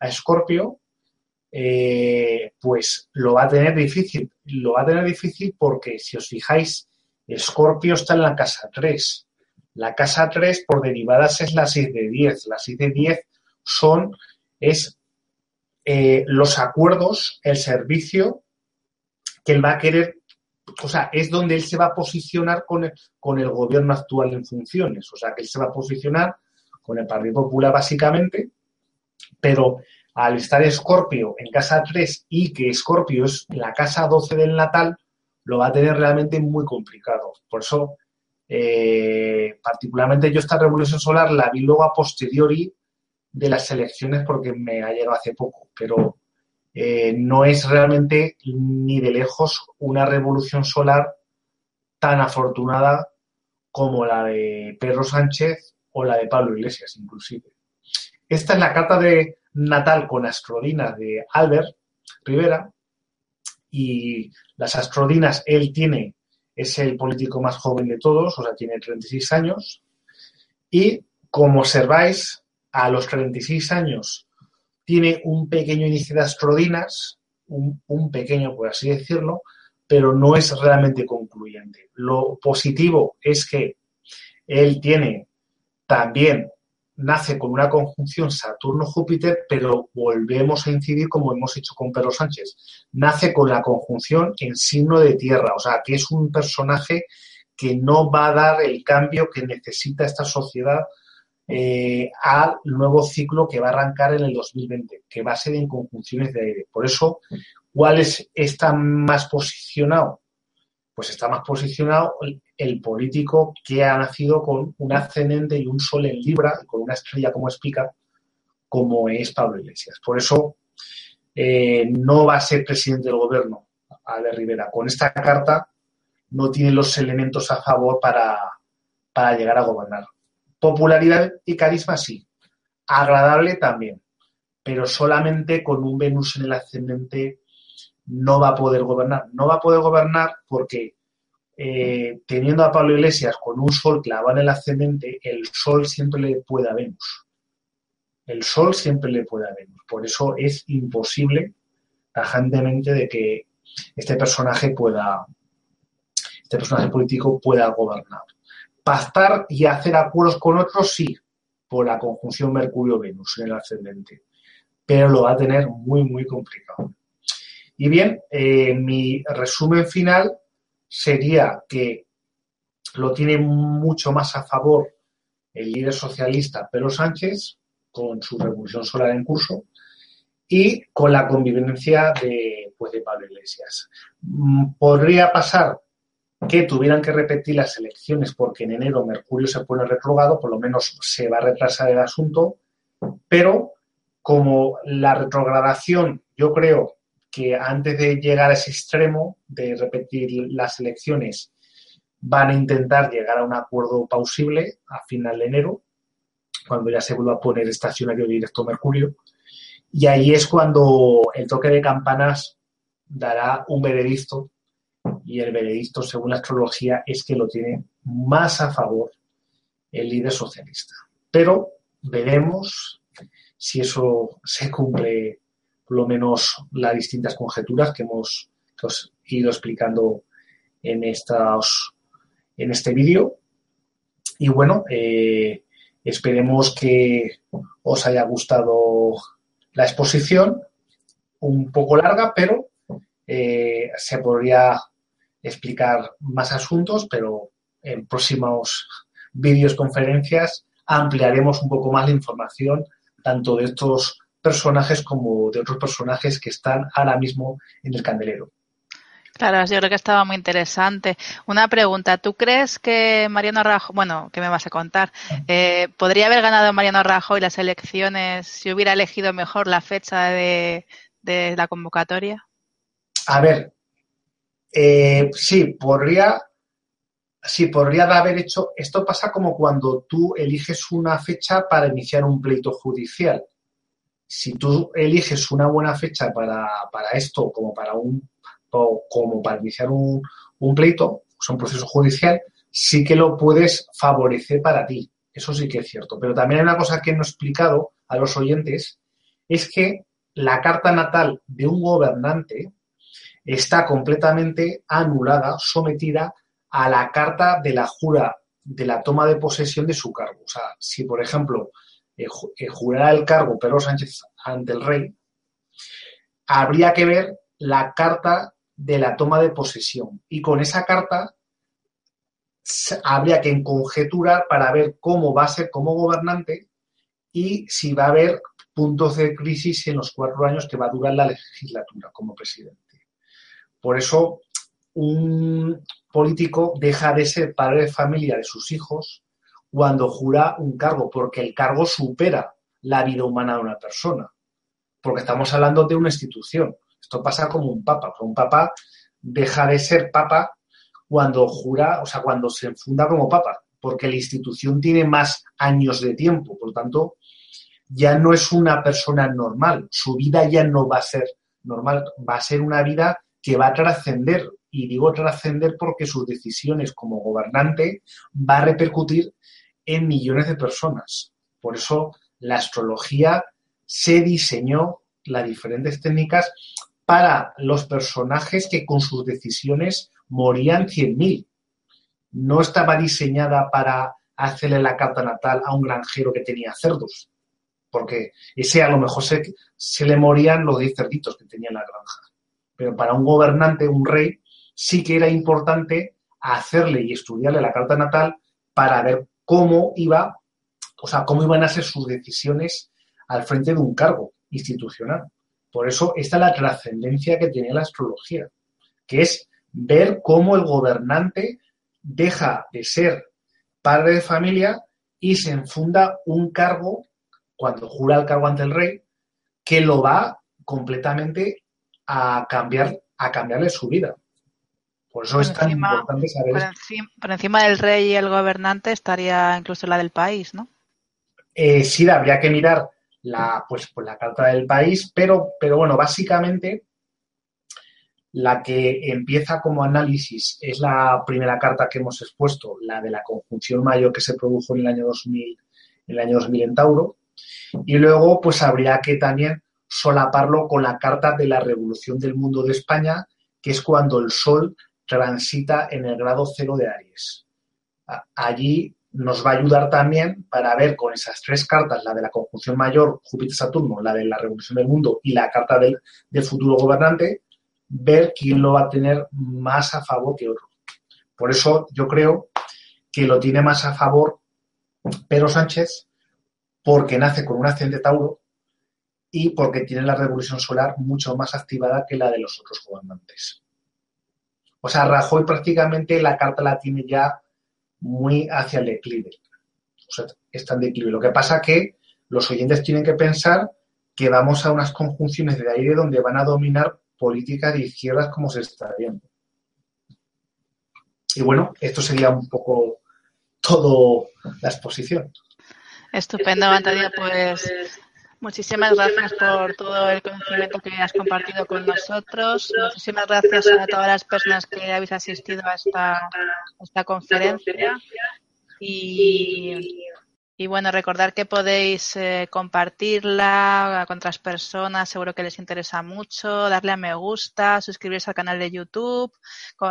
Escorpio, eh, pues lo va a tener difícil. Lo va a tener difícil porque, si os fijáis, Escorpio está en la casa 3. La casa 3 por derivadas es la 6 de 10. La 6 de 10 son, es eh, los acuerdos, el servicio que él va a querer, o sea, es donde él se va a posicionar con el, con el gobierno actual en funciones. O sea, que él se va a posicionar con el Partido Popular básicamente, pero al estar Escorpio en casa 3 y que Escorpio es la casa 12 del natal, lo va a tener realmente muy complicado. Por eso, eh, particularmente yo esta revolución solar la vi luego a posteriori de las elecciones porque me ha llegado hace poco, pero eh, no es realmente ni de lejos una revolución solar tan afortunada como la de Pedro Sánchez o la de Pablo Iglesias, inclusive. Esta es la carta de natal con astrodina de Albert Rivera y las astrodinas, él tiene, es el político más joven de todos, o sea, tiene 36 años. Y como observáis, a los 36 años tiene un pequeño índice de astrodinas, un, un pequeño, por así decirlo, pero no es realmente concluyente. Lo positivo es que él tiene también nace con una conjunción Saturno-Júpiter, pero volvemos a incidir como hemos hecho con Pedro Sánchez. Nace con la conjunción en signo de tierra, o sea, que es un personaje que no va a dar el cambio que necesita esta sociedad eh, al nuevo ciclo que va a arrancar en el 2020, que va a ser en conjunciones de aire. Por eso, ¿cuál es, está más posicionado? Pues está más posicionado el político que ha nacido con un ascendente y un sol en Libra, con una estrella como explica, como es Pablo Iglesias. Por eso eh, no va a ser presidente del gobierno, Ale Rivera. Con esta carta no tiene los elementos a favor para, para llegar a gobernar. Popularidad y carisma sí. Agradable también. Pero solamente con un Venus en el ascendente no va a poder gobernar. No va a poder gobernar porque eh, teniendo a Pablo Iglesias con un sol clavado en el ascendente, el sol siempre le puede a Venus. El sol siempre le puede a Venus. Por eso es imposible, tajantemente, de que este personaje pueda, este personaje político pueda gobernar. Pactar y hacer acuerdos con otros, sí, por la conjunción Mercurio-Venus en el ascendente. Pero lo va a tener muy, muy complicado. Y bien, eh, mi resumen final sería que lo tiene mucho más a favor el líder socialista Pedro Sánchez, con su revolución solar en curso, y con la convivencia de, pues, de Pablo Iglesias. Mm, podría pasar que tuvieran que repetir las elecciones porque en enero Mercurio se pone retrogrado, por lo menos se va a retrasar el asunto, pero como la retrogradación yo creo que antes de llegar a ese extremo de repetir las elecciones van a intentar llegar a un acuerdo pausible a final de enero, cuando ya se vuelva a poner estacionario directo Mercurio. Y ahí es cuando el toque de campanas dará un veredicto y el veredicto, según la astrología, es que lo tiene más a favor el líder socialista. Pero veremos si eso se cumple por lo menos las distintas conjeturas que hemos ido explicando en, estos, en este vídeo. Y bueno, eh, esperemos que os haya gustado la exposición, un poco larga, pero eh, se podría explicar más asuntos, pero en próximos vídeos, conferencias, ampliaremos un poco más la información tanto de estos personajes como de otros personajes que están ahora mismo en el candelero. Claro, yo creo que estaba muy interesante. Una pregunta, ¿tú crees que Mariano Rajoy, bueno, ¿qué me vas a contar? Eh, ¿Podría haber ganado Mariano Rajoy las elecciones si hubiera elegido mejor la fecha de, la convocatoria? A ver, eh, sí, podría, sí, podría haber hecho, esto pasa como cuando tú eliges una fecha para iniciar un pleito judicial si tú eliges una buena fecha para, esto, como para un como para iniciar un, pleito, o sea, un proceso judicial, sí que lo puedes favorecer para ti. Eso sí que es cierto. Pero también hay una cosa que no he explicado a los oyentes, es que la carta natal de un gobernante está completamente anulada, sometida a la carta de la jura de la toma de posesión de su cargo. O sea, si por ejemplo jurará el cargo Pedro Sánchez ante el rey, habría que ver la carta de la toma de posesión. Y con esa carta habría que conjeturar para ver cómo va a ser como gobernante y si va a haber puntos de crisis en los cuatro años que va a durar la legislatura como presidente. Por eso, un político deja de ser padre de familia de sus hijos cuando jura un cargo, porque el cargo supera la vida humana de una persona, porque estamos hablando de una institución. Esto pasa como un papa. Un papa deja de ser papa cuando jura, o sea, cuando se funda como papa, porque la institución tiene más años de tiempo, por lo tanto, ya no es una persona normal, su vida ya no va a ser normal, va a ser una vida que va a trascender. Y digo trascender porque sus decisiones como gobernante va a repercutir en millones de personas. Por eso la astrología se diseñó las diferentes técnicas para los personajes que con sus decisiones morían 100.000. No estaba diseñada para hacerle la carta natal a un granjero que tenía cerdos, porque ese a lo mejor se, se le morían los 10 cerditos que tenía en la granja. Pero para un gobernante, un rey, sí que era importante hacerle y estudiarle la carta natal para ver cómo iba, o sea, cómo iban a ser sus decisiones al frente de un cargo institucional. Por eso esta es la trascendencia que tiene la astrología, que es ver cómo el gobernante deja de ser padre de familia y se enfunda un cargo, cuando jura el cargo ante el rey, que lo va completamente a cambiar, a cambiarle su vida. Por eso es tan importante saber. Por encima, por encima, del rey y el gobernante estaría incluso la del país, ¿no? Eh, sí, habría que mirar la, pues, pues, la carta del país, pero, pero bueno, básicamente la que empieza como análisis es la primera carta que hemos expuesto, la de la conjunción mayor que se produjo en el año 2000, en el año 2000 en Tauro. Y luego, pues habría que también solaparlo con la carta de la revolución del mundo de España, que es cuando el Sol transita en el grado cero de Aries. Allí nos va a ayudar también para ver con esas tres cartas, la de la conjunción mayor, Júpiter-Saturno, la de la revolución del mundo y la carta del, futuro gobernante, ver quién lo va a tener más a favor que otro. Por eso yo creo que lo tiene más a favor Pedro Sánchez porque nace con un ascendente Tauro y porque tiene la revolución solar mucho más activada que la de los otros gobernantes. O sea, Rajoy prácticamente la carta la tiene ya muy hacia el declive. O sea, está en declive. Lo que pasa que los oyentes tienen que pensar que vamos a unas conjunciones de aire donde van a dominar políticas de izquierdas como se está viendo. Y bueno, esto sería un poco todo la exposición. Estupendo, Antonio. Pues muchísimas gracias por todo el conocimiento que has compartido con nosotros. Muchísimas gracias a todas las personas que habéis asistido a esta, esta conferencia. Y y bueno, recordar que podéis eh, compartirla con otras personas, seguro que les interesa mucho, darle a me gusta, suscribirse al canal de YouTube.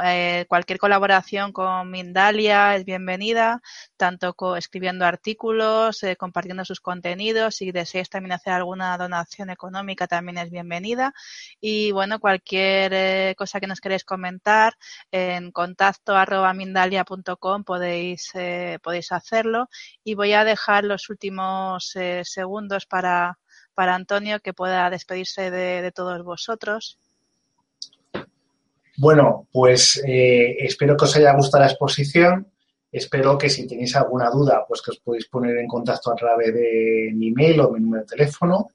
Eh, cualquier colaboración con Mindalia es bienvenida, tanto escribiendo artículos, eh, compartiendo sus contenidos. Si deseáis también hacer alguna donación económica, también es bienvenida. Y bueno, cualquier cosa que nos queréis comentar, en contacto arroba mindalia.com podéis, podéis hacerlo. Y voy a dejar los últimos eh, segundos para, para Antonio que pueda despedirse de, todos vosotros. Bueno, pues eh, espero que os haya gustado la exposición. Espero que si tenéis alguna duda, pues que os podéis poner en contacto a través de mi email o mi número de teléfono.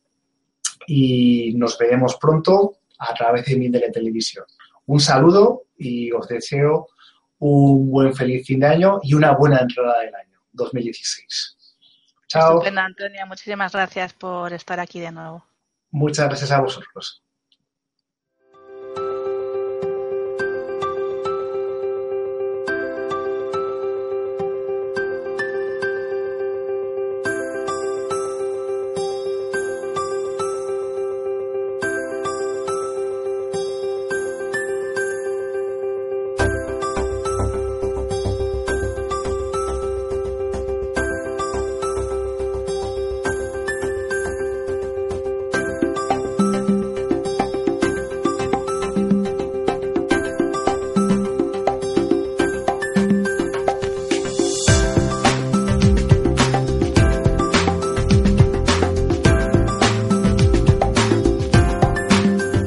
Y nos veremos pronto a través de mi televisión. Un saludo y os deseo un buen feliz fin de año y una buena entrada del año 2016. Chao. Antonia. Muchísimas gracias por estar aquí de nuevo. Muchas gracias a vosotros.